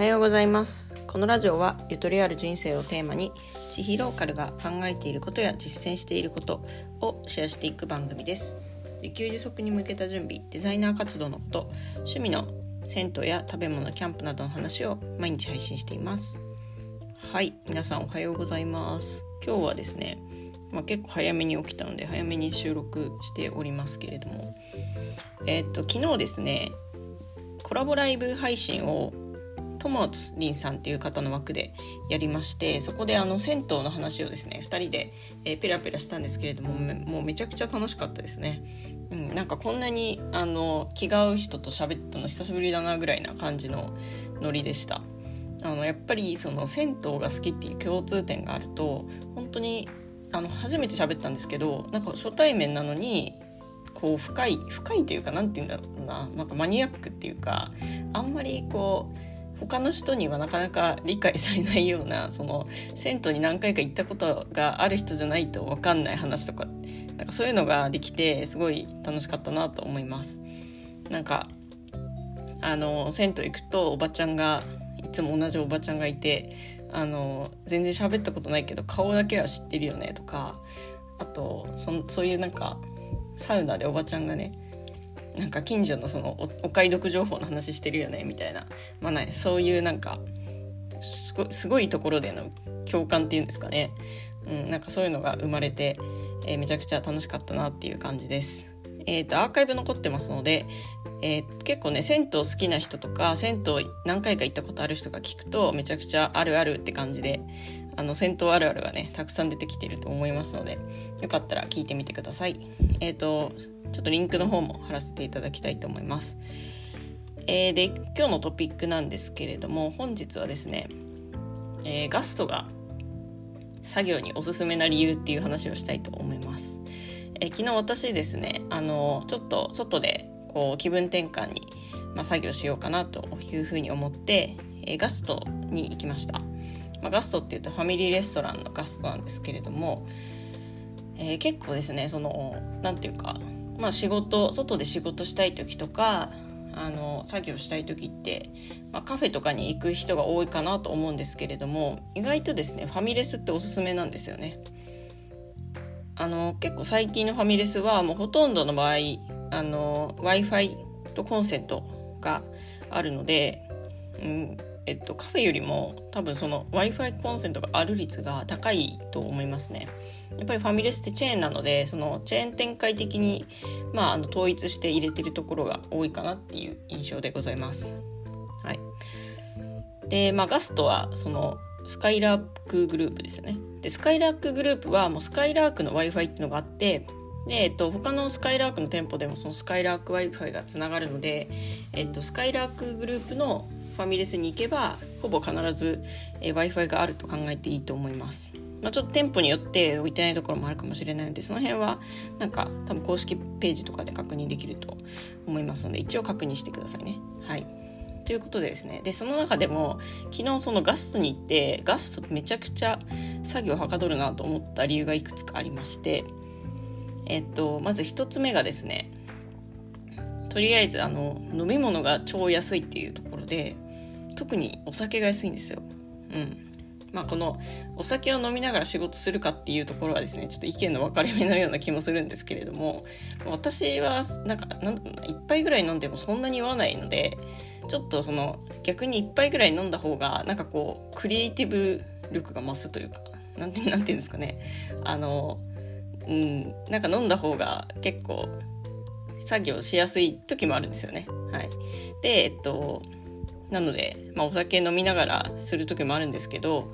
はようございます。このラジオはゆとりある人生をテーマに地域ローカルが考えていることや実践していることをシェアしていく番組です。自給自足に向けた準備デザイナー活動のこと趣味の銭湯や食べ物キャンプなどの話を毎日配信しています。はい皆さんおはようございます。今日はですねまあ、結構早めに起きたので早めに収録しておりますけれども。えー、っと昨日ですねコラボライブ配信をともつりんさんっていう方の枠でやりましてそこであの銭湯の話をですね2人で、えー、ペラペラしたんですけれどももうめちゃくちゃ楽しかったですね、うん、なんかこんなにあの気が合う人と喋ったの久しぶりだなぐらいな感じのノリでした。あのやっぱりその銭湯が好きっていう共通点があると本当にあの初めて喋ったんですけどなんか初対面なのにこう深い深いというか何て言うんだろうな。なんかマニアックっていうかあんまりこう他の人にはなかなか理解されないようなその銭湯に何回か行ったことがある人じゃないと分かんない話とかなんかそういうのができてすごい楽しかったなと思います。なんかあの銭湯行くとおばちゃんがいつも同じおばちゃんがいてあの全然喋ったことないけど顔だけは知ってるよねとかあとそそういうなんかサウナでおばちゃんがねなんか近所のそのお買い得情報の話してるよねみたいな,、まあね、そういうなんかすごいところでの共感っていうんですかね、うん、なんかそういうのが生まれて、えー、めちゃくちゃ楽しかったなっていう感じです。えーと、アーカイブ残ってますので、えー、結構ね銭湯好きな人とか銭湯何回か行ったことある人が聞くとめちゃくちゃあるあるって感じであの銭湯あるあるがねたくさん出てきてると思いますのでよかったら聞いてみてください。えっ、ー、とちょっとリンクの方も貼らせていただきたいと思います。えー、で今日のトピックなんですけれども本日はですね、えー、ガストが作業におすすめな理由っていう話をしたいと思います、え、昨日私ですねあのちょっと外でこう気分転換に、まあ、作業しようかなというふうに思って、えガストに行きました。まあ、ガストっていうとファミリーレストランのガストなんですけれども、えー、結構ですねその何て言うか、まあ、仕事外で仕事したい時とかあの作業したい時って、まあ、カフェとかに行く人が多いかなと思うんですけれども意外とですねファミレスっておすすめなんですよね。あの結構最近のファミレスはもうほとんどの場合 w i f i とコンセントがあるので、うん、えっと、カフェよりも多分その w i f i コンセントがある率が高いと思いますね。やっぱりファミレスってチェーンなのでそのチェーン展開的に、まあ、あの統一して入れてるところが多いかなっていう印象でございます。はい、で、まあ、ガストはそのスカイラークグループですよね。でスカイラークグループはもうスカイラークの w i f i っていうのがあってで、えっと、他のスカイラークの店舗でもそのスカイラーク Wi-Fi がつながるので、えっと、スカイラークグループのファミレスに行けばほぼ必ず、え、w i f i があると考えていいと思います。まあ、ちょっと店舗によって置いてないところもあるかもしれないのでその辺はなんか多分公式ページとかで確認できると思いますので一応確認してくださいね。はいということでですねでその中でも昨日そのガストに行ってガストめちゃくちゃ作業はかどるなと思った理由がいくつかありましてえっとまず1つ目がですねとりあえずあの飲み物が超安いっていうところで特にお酒が安いんですよ。うんまあ、このお酒を飲みながら仕事するかっていうところはですねちょっと意見の分かれ目のような気もするんですけれども私はなんかなん1杯ぐらい飲んでもそんなに酔わないのでちょっとその逆に1杯ぐらい飲んだ方がなんかこうクリエイティブ力が増すというかなんてなんていうんですかねあのうんなんか飲んだ方が結構作業しやすい時もあるんですよね。はい、でえっとなので、まあ、お酒飲みながらする時もあるんですけど、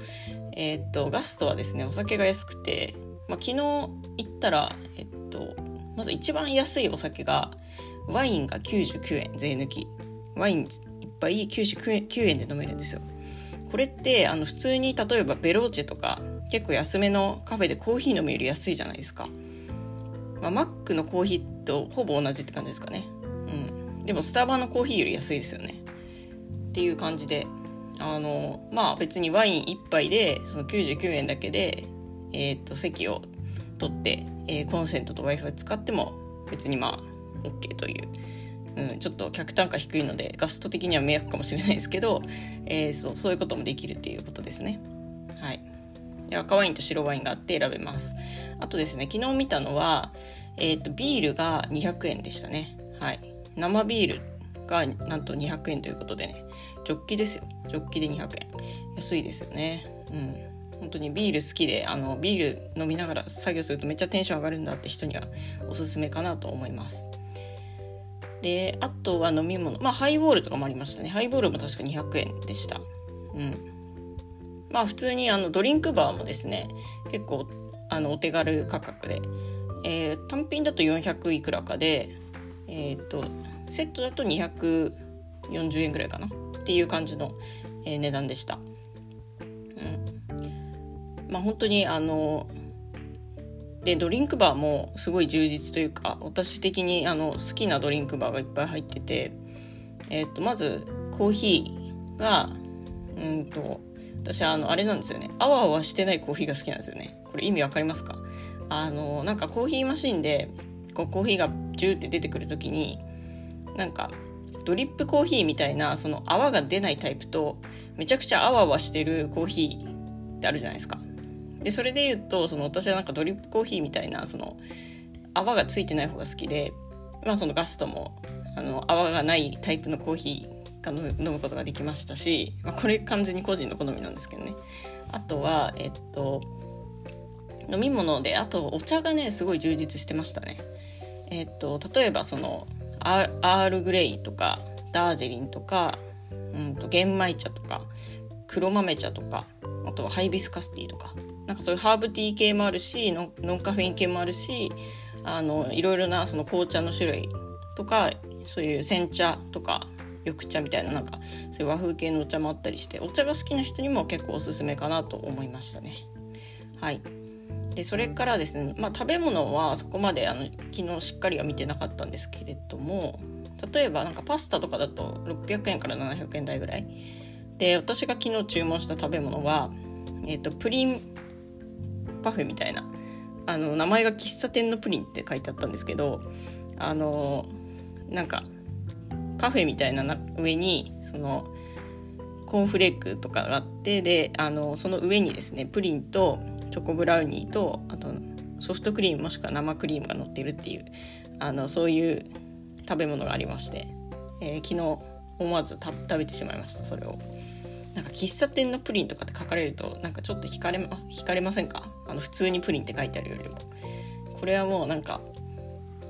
えー、っと、ガストはですね、お酒が安くて、まあ、昨日行ったら、えっと、まず一番安いお酒が、ワインが99円、税抜き。ワインいっぱい99円で飲めるんですよ。これって、あの、普通に例えばベローチェとか、結構安めのカフェでコーヒー飲むより安いじゃないですか。まあ、マックのコーヒーとほぼ同じって感じですかね。うん。でもスタバのコーヒーより安いですよね。っていう感じであのまあ別にワイン1杯でその99円だけで、えー、と席を取って、えー、コンセントと w i f i 使っても別にまあ OK といううん、ちょっと客単価低いのでガスト的には迷惑かもしれないですけど、えー、そうそういうこともできるっていうことですね。はい、で赤ワインと白ワインがあって選べます。あとですね昨日見たのは、えーと、ビールが200円でしたね。はい、生ビールがなんと200円ということでね。ジョッキですよ。ジョッキで200円。安いですよね。うん。本当にビール好きであのビール飲みながら作業するとめっちゃテンション上がるんだって人にはおすすめかなと思います。であとは飲み物。まあハイボールとかもありましたね。ハイボールも確か200円でした。うん。まあ普通にあのドリンクバーもですね結構あのお手軽価格で、えー、単品だと400いくらかでえっ、ー、とセットだと240円ぐらいかな。っていう感じの、えー、値段でした。うん、まあ本当にあのでドリンクバーもすごい充実というか私的にあの好きなドリンクバーがいっぱい入ってて、えー、とまずコーヒーがうんと私あのあれなんですよね。あわあわしてないコーヒーが好きなんですよね。これ意味わかりますか？あのなんかコーヒーマシンでこうコーヒーがジューって出てくる時になんかドリップコーヒーみたいなその泡が出ないタイプとめちゃくちゃ泡泡してるコーヒーってあるじゃないですか。でそれで言うとその私はなんかドリップコーヒーみたいなその泡がついてない方が好きで、まあ、そのガストもあの泡がないタイプのコーヒーが飲むことができましたし、まあ、これ完全に個人の好みなんですけどねあとはえっと飲み物であとお茶がねすごい充実してましたねえっと例えばそのアールグレイとかダージリンとか、うんと、玄米茶とか黒豆茶とかあとはハイビスカスティーとかなんかそういうハーブティー系もあるしノンカフェイン系もあるしあのいろいろなその紅茶の種類とかそういう煎茶とか緑茶みたいななんかそういう和風系のお茶もあったりしてお茶が好きな人にも結構おすすめかなと思いましたね。はいでそれからですね、まあ、食べ物はそこまであの昨日しっかりは見てなかったんですけれども例えばなんかパスタとかだと600円から700円台ぐらい。で私が昨日注文した食べ物は、えーと、プリンパフェみたいなあの名前が喫茶店のプリンって書いてあったんですけどあのなんかパフェみたいな上にそのコーンフレークとかがあってであのその上にですねプリンとチョコブラウニーとあとソフトクリームもしくは生クリームが乗ってるっていうあのそういう食べ物がありまして、えー、昨日思わず食べてしまいましたそれを。なんか喫茶店のプリンとかって書かれるとなんかちょっと惹かれま惹かれませんか？あの普通にプリンって書いてあるよりも。これはもうなんか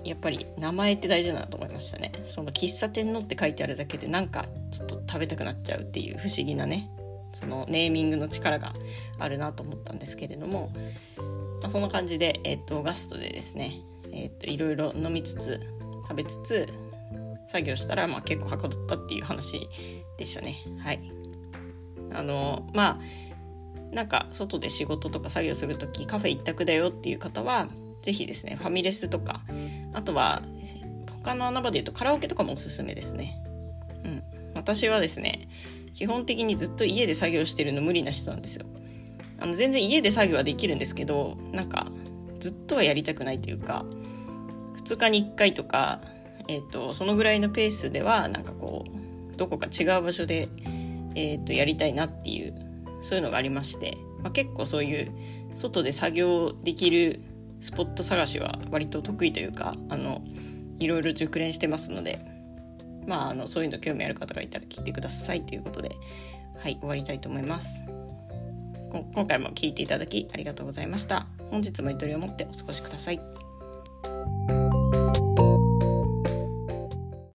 やっぱり名前って大事だなと思いましたね。その喫茶店のって書いてあるだけでなんかちょっと食べたくなっちゃうっていう不思議なね。そのネーミングの力があるなと思ったんですけれども、まあ、そんな感じで、えーと、ガストでですね、えーと、いろいろ飲みつつ食べつつ作業したら、まあ、結構はかどったっていう話でしたね。はい。あのまあなんか外で仕事とか作業する時カフェ一択だよっていう方は是非ですねファミレスとかあとは他の穴場で言うとカラオケとかもおすすめですね。うん。私はですね基本的にずっと家で作業してるの無理な人なんですよ。あの全然家で作業はできるんですけどなんかずっとはやりたくないというか2日に1回とか、えーと、そのぐらいのペースではなんかこうどこか違う場所で、えーと、やりたいなっていうそういうのがありまして、まあ、結構そういう外で作業できるスポット探しは割と得意というかあのいろいろ熟練してますのでまあ、あのそういうの興味ある方がいたら聞いてくださいということで、はい、終わりたいと思います。今回も聞いていただきありがとうございました。本日もゆとりを持ってお過ごしください。